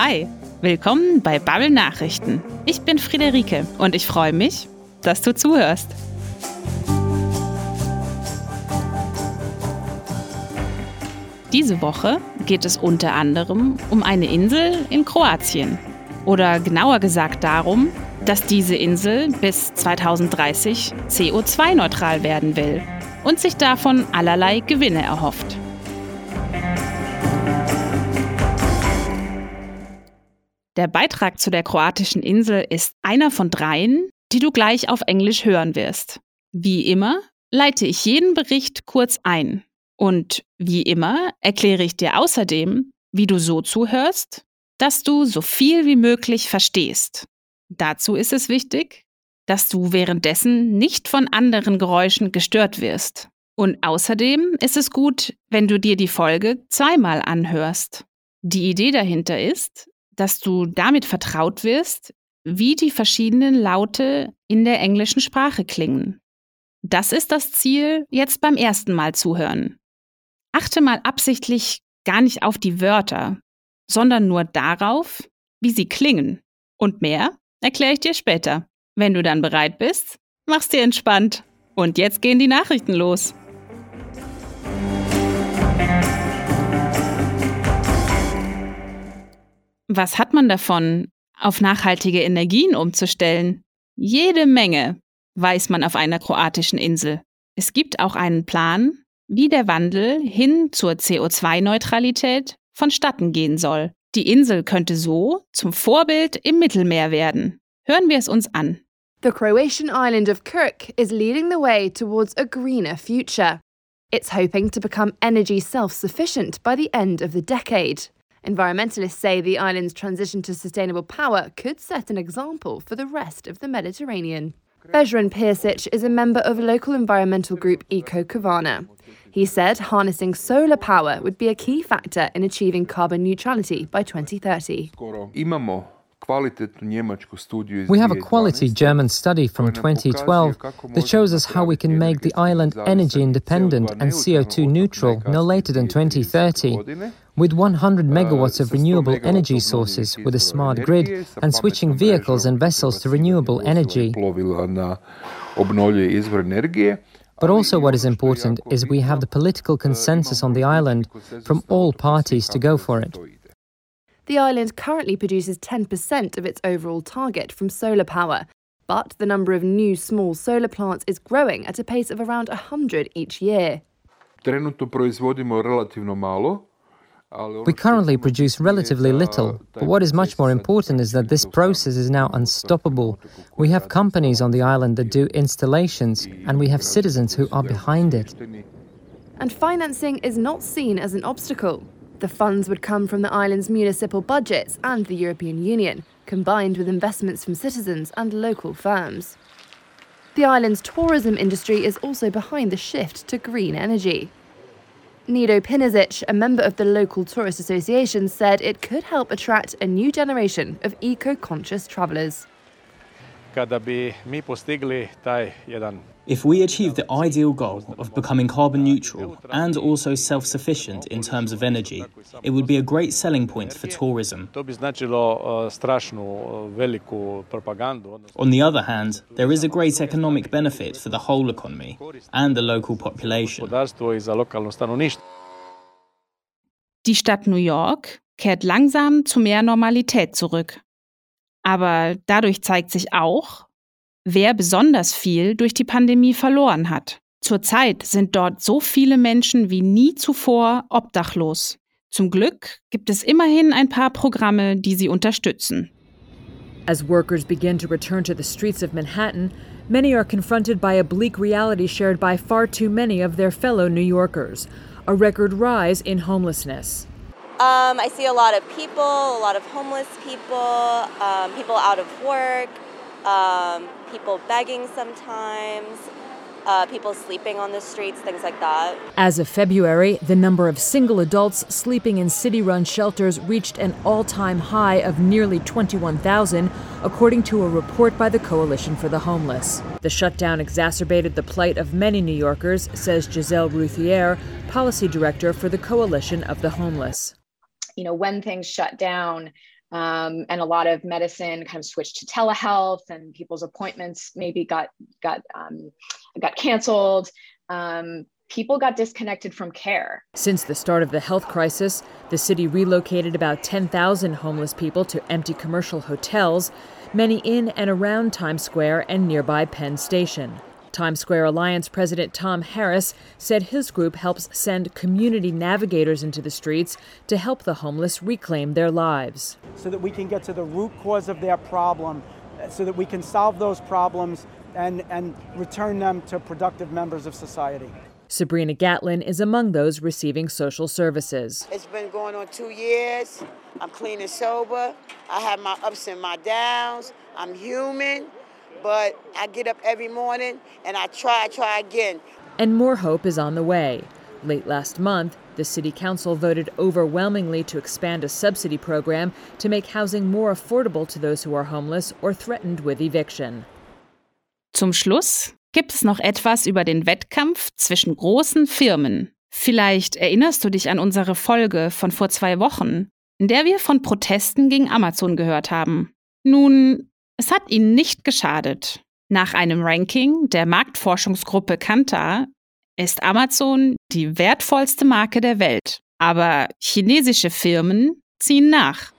Hi, willkommen bei Bubble Nachrichten. Ich bin Friederike und ich freue mich, dass du zuhörst. Diese Woche geht es unter anderem um eine Insel in Kroatien. Oder genauer gesagt darum, dass diese Insel bis 2030 CO2-neutral werden will und sich davon allerlei Gewinne erhofft. Der Beitrag zu der kroatischen Insel ist einer von dreien, die du gleich auf Englisch hören wirst. Wie immer leite ich jeden Bericht kurz ein. Und wie immer erkläre ich dir außerdem, wie du so zuhörst, dass du so viel wie möglich verstehst. Dazu ist es wichtig, dass du währenddessen nicht von anderen Geräuschen gestört wirst. Und außerdem ist es gut, wenn du dir die Folge zweimal anhörst. Die Idee dahinter ist, dass du damit vertraut wirst, wie die verschiedenen Laute in der englischen Sprache klingen. Das ist das Ziel jetzt beim ersten Mal zuhören. Achte mal absichtlich gar nicht auf die Wörter, sondern nur darauf, wie sie klingen. Und mehr erkläre ich dir später. Wenn du dann bereit bist, mach's dir entspannt. Und jetzt gehen die Nachrichten los. Was hat man davon, auf nachhaltige Energien umzustellen? Jede Menge, weiß man auf einer kroatischen Insel. Es gibt auch einen Plan, wie der Wandel hin zur CO2-Neutralität vonstatten gehen soll. Die Insel könnte so zum Vorbild im Mittelmeer werden. Hören wir es uns an. The Croatian island of Kirk is leading the way towards a greener future. It's hoping to become energy self sufficient by the end of the decade. Environmentalists say the island's transition to sustainable power could set an example for the rest of the Mediterranean. Vjeran Piršić is a member of local environmental group Eko Kvarner. He said harnessing solar power would be a key factor in achieving carbon neutrality by 2030. We have a quality German study from 2012 that shows us how we can make the island energy independent and CO2 neutral no later than 2030. With 100 megawatts of renewable energy sources with a smart grid and switching vehicles and vessels to renewable energy. But also, what is important is we have the political consensus on the island from all parties to go for it. The island currently produces 10% of its overall target from solar power, but the number of new small solar plants is growing at a pace of around 100 each year. Trenutno proizvodimo relativno malo, we currently produce relatively little, but what is much more important is that this process is now unstoppable. We have companies on the island that do installations, and we have citizens who are behind it. And financing is not seen as an obstacle. The funds would come from the island's municipal budgets and the European Union, combined with investments from citizens and local firms. The island's tourism industry is also behind the shift to green energy. Nido Pinizic, a member of the local tourist association, said it could help attract a new generation of eco conscious travellers. If we achieve the ideal goal of becoming carbon neutral and also self sufficient in terms of energy, it would be a great selling point for tourism. On the other hand, there is a great economic benefit for the whole economy and the local population. Die Stadt New York kehrt langsam zu mehr Normalität zurück. Aber dadurch zeigt sich auch, wer besonders viel durch die Pandemie verloren hat. Zurzeit sind dort so viele Menschen wie nie zuvor obdachlos. Zum Glück gibt es immerhin ein paar Programme, die sie unterstützen. As workers begin to return to the streets of Manhattan, many are confronted by a bleak reality shared by far too many of their fellow New Yorkers a record rise in homelessness. Um, I see a lot of people, a lot of homeless people, um, people out of work, um, people begging sometimes, uh, people sleeping on the streets, things like that. As of February, the number of single adults sleeping in city run shelters reached an all time high of nearly 21,000, according to a report by the Coalition for the Homeless. The shutdown exacerbated the plight of many New Yorkers, says Giselle Routhier, policy director for the Coalition of the Homeless. You know, when things shut down, Um, and a lot of medicine kind of switched to telehealth, and people's appointments maybe got got um, got canceled. Um, people got disconnected from care. Since the start of the health crisis, the city relocated about 10,000 homeless people to empty commercial hotels, many in and around Times Square and nearby Penn Station. Times Square Alliance President Tom Harris said his group helps send community navigators into the streets to help the homeless reclaim their lives. So that we can get to the root cause of their problem, so that we can solve those problems and, and return them to productive members of society. Sabrina Gatlin is among those receiving social services. It's been going on two years. I'm clean and sober. I have my ups and my downs. I'm human, but I get up every morning and I try, try again. And more hope is on the way. Late last month, the City Council voted overwhelmingly to expand a subsidy program to make housing more affordable to those who are homeless or threatened with eviction. Zum Schluss gibt es noch etwas über den Wettkampf zwischen großen Firmen. Vielleicht erinnerst du dich an unsere Folge von vor zwei Wochen, in der wir von Protesten gegen Amazon gehört haben. Nun, es hat ihnen nicht geschadet. Nach einem Ranking der Marktforschungsgruppe Kantar ist Amazon die wertvollste Marke der Welt. Aber chinesische Firmen ziehen nach.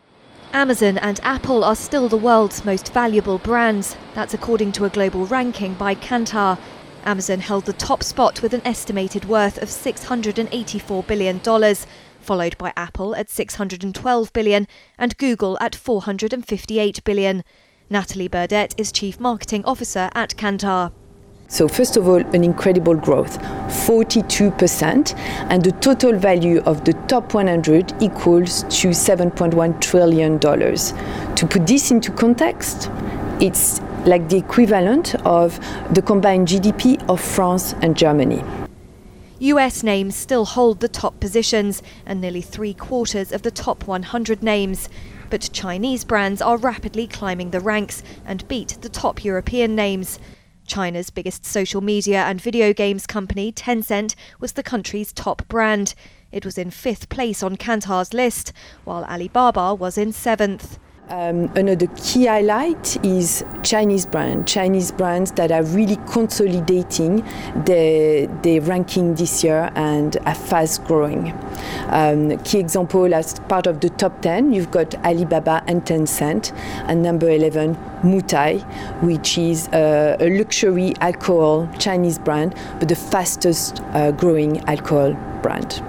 Amazon and Apple are still the world's most valuable brands. That's according to a global ranking by Kantar. Amazon held the top spot with an estimated worth of $684 billion, followed by Apple at $612 billion and Google at $458 billion. Natalie Burdett is Chief Marketing Officer at Kantar. So, first of all, an incredible growth 42%, and the total value of the top 100 equals to $7.1 trillion. To put this into context, it's like the equivalent of the combined GDP of France and Germany. US names still hold the top positions and nearly three quarters of the top 100 names. But Chinese brands are rapidly climbing the ranks and beat the top European names. China's biggest social media and video games company, Tencent, was the country's top brand. It was in fifth place on Kantar's list, while Alibaba was in seventh. Um, another key highlight is Chinese brands, Chinese brands that are really consolidating their, their ranking this year and are fast growing. Um, key example as part of the top 10, you've got Alibaba and Tencent, and number 11, Moutai, which is a luxury alcohol Chinese brand, but the fastest uh, growing alcohol brand.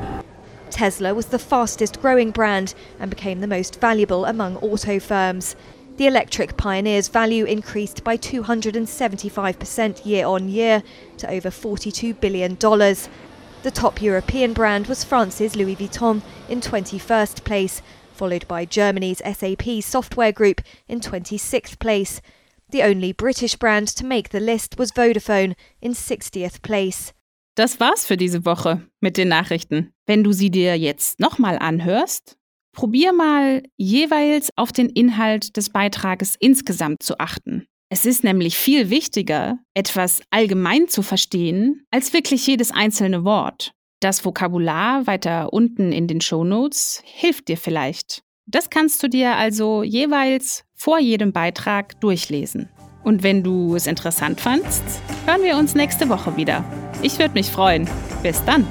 Tesla was the fastest growing brand and became the most valuable among auto firms. The electric pioneer's value increased by 275% year on year to over $42 billion. The top European brand was France's Louis Vuitton in 21st place, followed by Germany's SAP Software Group in 26th place. The only British brand to make the list was Vodafone in 60th place. Das war's für diese Woche mit den Nachrichten. Wenn du sie dir jetzt nochmal anhörst, probier mal jeweils auf den Inhalt des Beitrages insgesamt zu achten. Es ist nämlich viel wichtiger, etwas allgemein zu verstehen, als wirklich jedes einzelne Wort. Das Vokabular weiter unten in den Shownotes hilft dir vielleicht. Das kannst du dir also jeweils vor jedem Beitrag durchlesen. Und wenn du es interessant fandst, hören wir uns nächste Woche wieder. Ich würde mich freuen. Bis dann.